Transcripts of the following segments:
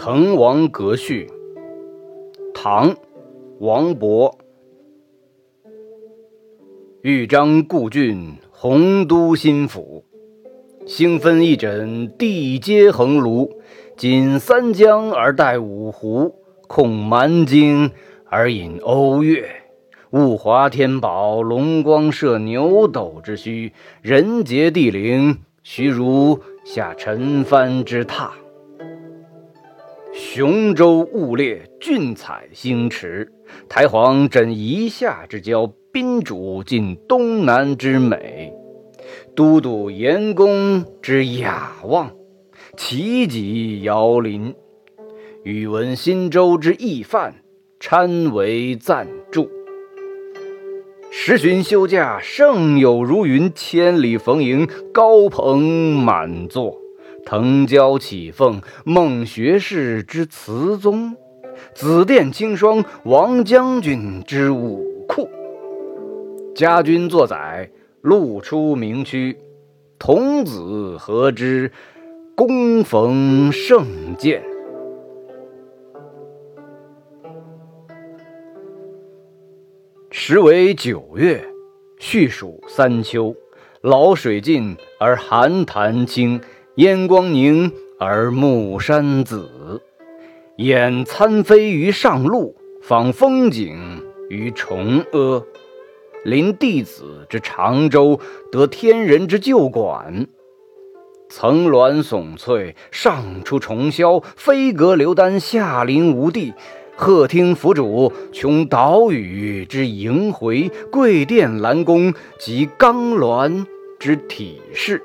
滕王阁序，唐·王勃。豫章故郡，洪都新府。星分翼轸，地接衡庐。襟三江而带五湖，控蛮荆而引瓯越。物华天宝，龙光射牛斗之墟。人杰地灵，徐如下陈蕃之榻。雄州雾列，俊采星驰。台隍枕夷夏之交，宾主尽东南之美。都督阎公之雅望，齐己遥临。宇文新州之懿范，参为赞助。十旬休假，胜友如云；千里逢迎，高朋满座。腾蛟起凤，孟学士之词宗；紫殿青霜，王将军之武库。家君作宰，路出名区；童子何知，恭逢圣鉴。时为九月，序属三秋，老水尽而寒潭清。烟光凝而暮山紫，俨参飞于上路，访风景于崇阿。临帝子之长洲，得天人之旧馆。层峦耸翠，上出重霄；飞阁流丹，下临无地。鹤汀凫渚，穷岛屿之萦回；桂殿兰宫，集冈峦之体势。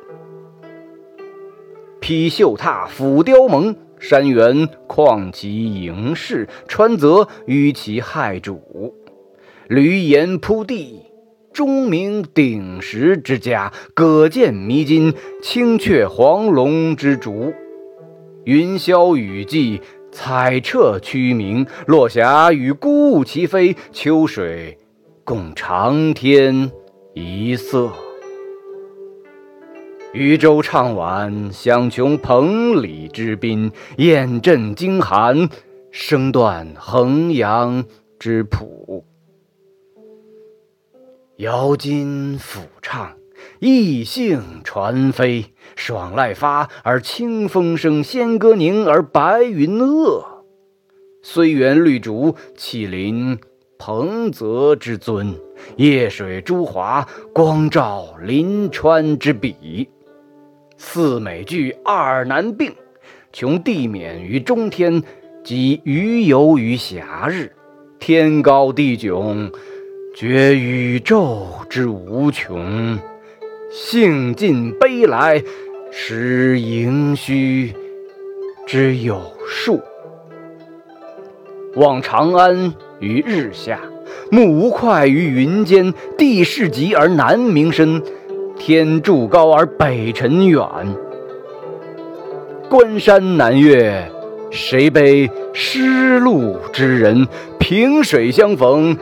披绣闼，俯雕甍，山原旷其盈视，川泽纡其骇瞩。闾阎扑地，钟鸣鼎食之家；舸舰弥津，青雀黄龙之竹。云霄雨霁，彩彻区明；落霞与孤鹜齐飞，秋水共长天一色。渔舟唱晚，响穷彭蠡之滨；雁阵惊寒，声断衡阳之浦。瑶金抚唱，逸兴传飞；爽籁发而清风生，仙歌凝而白云遏。虽园绿竹，岂临彭泽之尊？夜水朱华，光照临川之笔。四美具，二难并。穷地免于中天，及鱼游于暇日。天高地迥，觉宇宙之无穷。兴尽悲来，识盈虚之有数。望长安于日下，目无快于云间。地势极而南溟深。天柱高而北辰远，关山难越，谁悲失路之人？萍水相逢，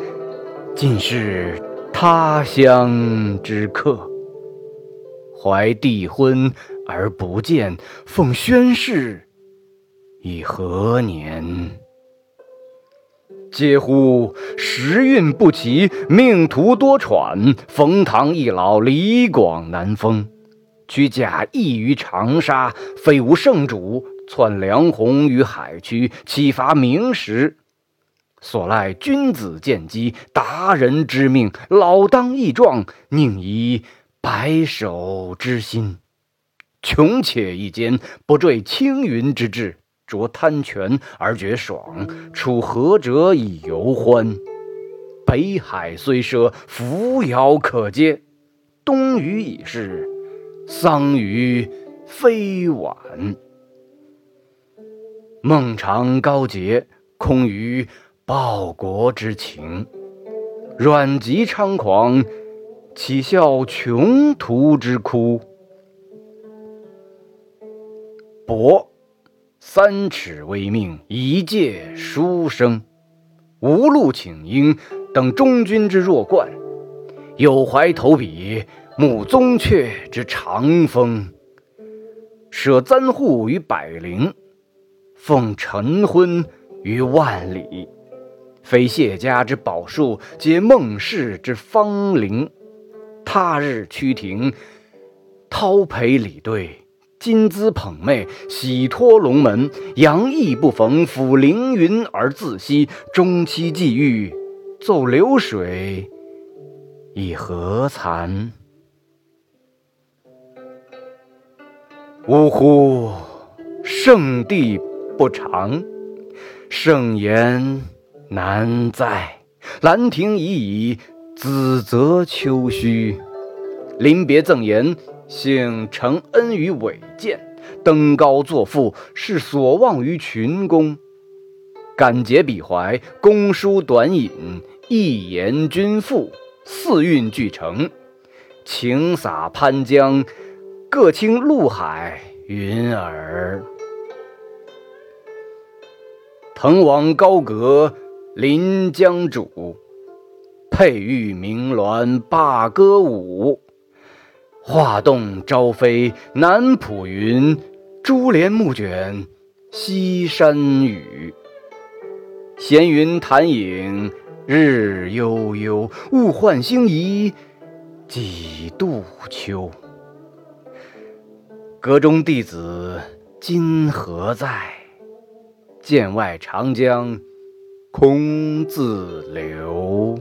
尽是他乡之客。怀帝婚而不见，奉宣室以何年？嗟乎！时运不齐，命途多舛。冯唐易老，李广难封。屈驾缢于长沙，非无圣主；窜梁鸿于海曲，岂乏明时？所赖君子见机，达人知命。老当益壮，宁移白首之心？穷且益坚，不坠青云之志。着贪泉而觉爽，处涸辙以犹欢。北海虽赊，扶摇可接；东隅已逝，桑榆非晚。孟尝高洁，空余报国之情；阮籍猖狂，岂效穷途之哭？伯。三尺微命，一介书生。无路请缨，等中军之弱冠；有怀投笔，慕宗悫之长风。舍簪笏于百龄，奉晨昏于万里。非谢家之宝树，皆孟氏之芳邻。他日趋庭，叨陪礼对，金姿捧袂，喜托龙门。杨意不逢，抚凌云而自惜。终期既遇，奏流水，以何惭？呜呼！圣地不长，圣言。难在兰亭已矣，梓泽秋虚。临别赠言，幸承恩于伟饯；登高作赋，是所望于群公。感结笔怀，公书短引，一言均赋，四韵俱成。晴洒潘江，各倾陆海云尔。滕王高阁。临江渚，佩玉鸣鸾罢歌舞。画栋朝飞南浦云，珠帘暮卷西山雨。闲云潭影日悠悠，物换星移几度秋。阁中弟子今何在？剑外长江。空自流。